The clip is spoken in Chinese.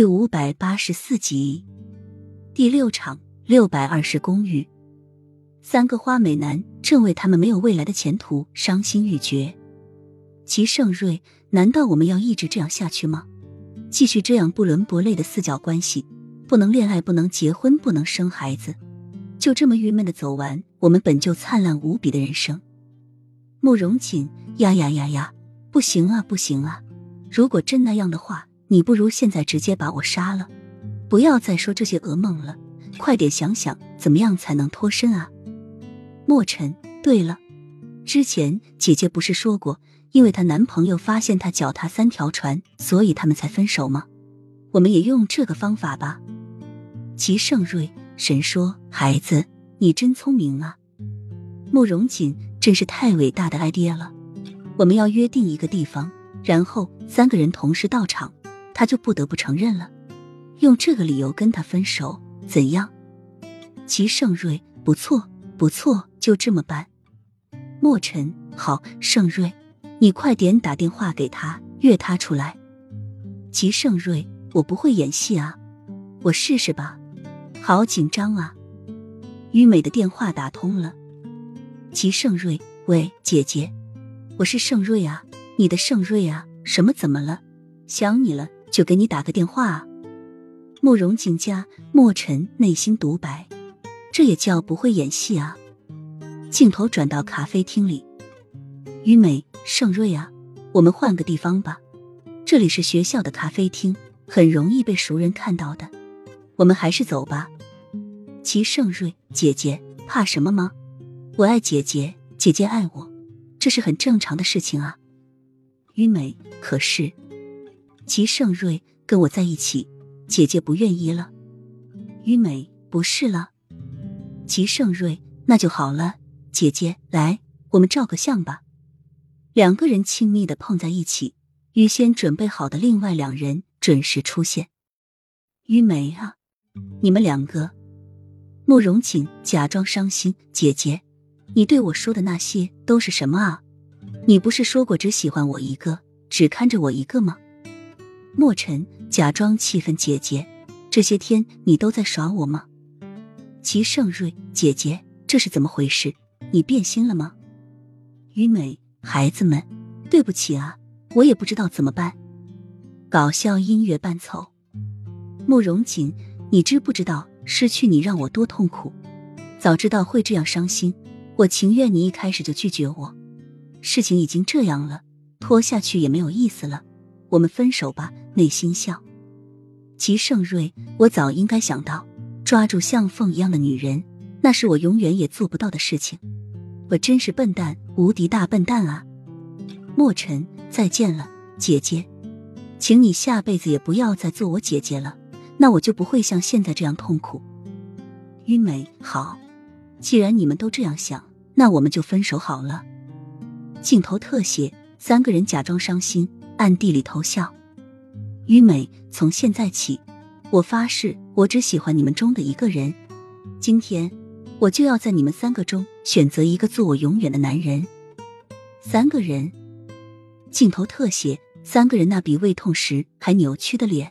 第五百八十四集，第六场六百二十公寓，三个花美男正为他们没有未来的前途伤心欲绝。齐盛瑞，难道我们要一直这样下去吗？继续这样不伦不类的四角关系，不能恋爱，不能结婚，不能生孩子，就这么郁闷的走完我们本就灿烂无比的人生？慕容锦，呀呀呀呀，不行啊，不行啊！如果真那样的话。你不如现在直接把我杀了，不要再说这些噩梦了，快点想想怎么样才能脱身啊！墨尘，对了，之前姐姐不是说过，因为她男朋友发现她脚踏三条船，所以他们才分手吗？我们也用这个方法吧。齐盛瑞神说：“孩子，你真聪明啊！”慕容锦真是太伟大的 idea 了。我们要约定一个地方，然后三个人同时到场。他就不得不承认了，用这个理由跟他分手，怎样？齐盛瑞，不错，不错，就这么办。墨尘，好，盛瑞，你快点打电话给他，约他出来。齐盛瑞，我不会演戏啊，我试试吧。好紧张啊！于美的电话打通了。齐盛瑞，喂，姐姐，我是盛瑞啊，你的盛瑞啊，什么？怎么了？想你了。就给你打个电话啊！慕容锦家墨尘内心独白，这也叫不会演戏啊！镜头转到咖啡厅里，于美、盛瑞啊，我们换个地方吧，这里是学校的咖啡厅，很容易被熟人看到的，我们还是走吧。齐盛瑞，姐姐怕什么吗？我爱姐姐，姐姐爱我，这是很正常的事情啊。于美，可是。齐盛瑞跟我在一起，姐姐不愿意了。于美不是了。齐盛瑞那就好了，姐姐来，我们照个相吧。两个人亲密的碰在一起，预先准备好的另外两人准时出现。于美啊，你们两个。慕容锦假装伤心，姐姐，你对我说的那些都是什么啊？你不是说过只喜欢我一个，只看着我一个吗？墨尘假装气愤：“姐姐，这些天你都在耍我吗？”齐盛瑞：“姐姐，这是怎么回事？你变心了吗？”于美：“孩子们，对不起啊，我也不知道怎么办。”搞笑音乐伴奏。慕容锦：“你知不知道失去你让我多痛苦？早知道会这样伤心，我情愿你一开始就拒绝我。事情已经这样了，拖下去也没有意思了。”我们分手吧，内心笑。齐盛瑞，我早应该想到，抓住像凤一样的女人，那是我永远也做不到的事情。我真是笨蛋，无敌大笨蛋啊！墨尘，再见了，姐姐，请你下辈子也不要再做我姐姐了，那我就不会像现在这样痛苦。于美，好，既然你们都这样想，那我们就分手好了。镜头特写，三个人假装伤心。暗地里偷笑，于美，从现在起，我发誓，我只喜欢你们中的一个人。今天，我就要在你们三个中选择一个做我永远的男人。三个人，镜头特写，三个人那比胃痛时还扭曲的脸。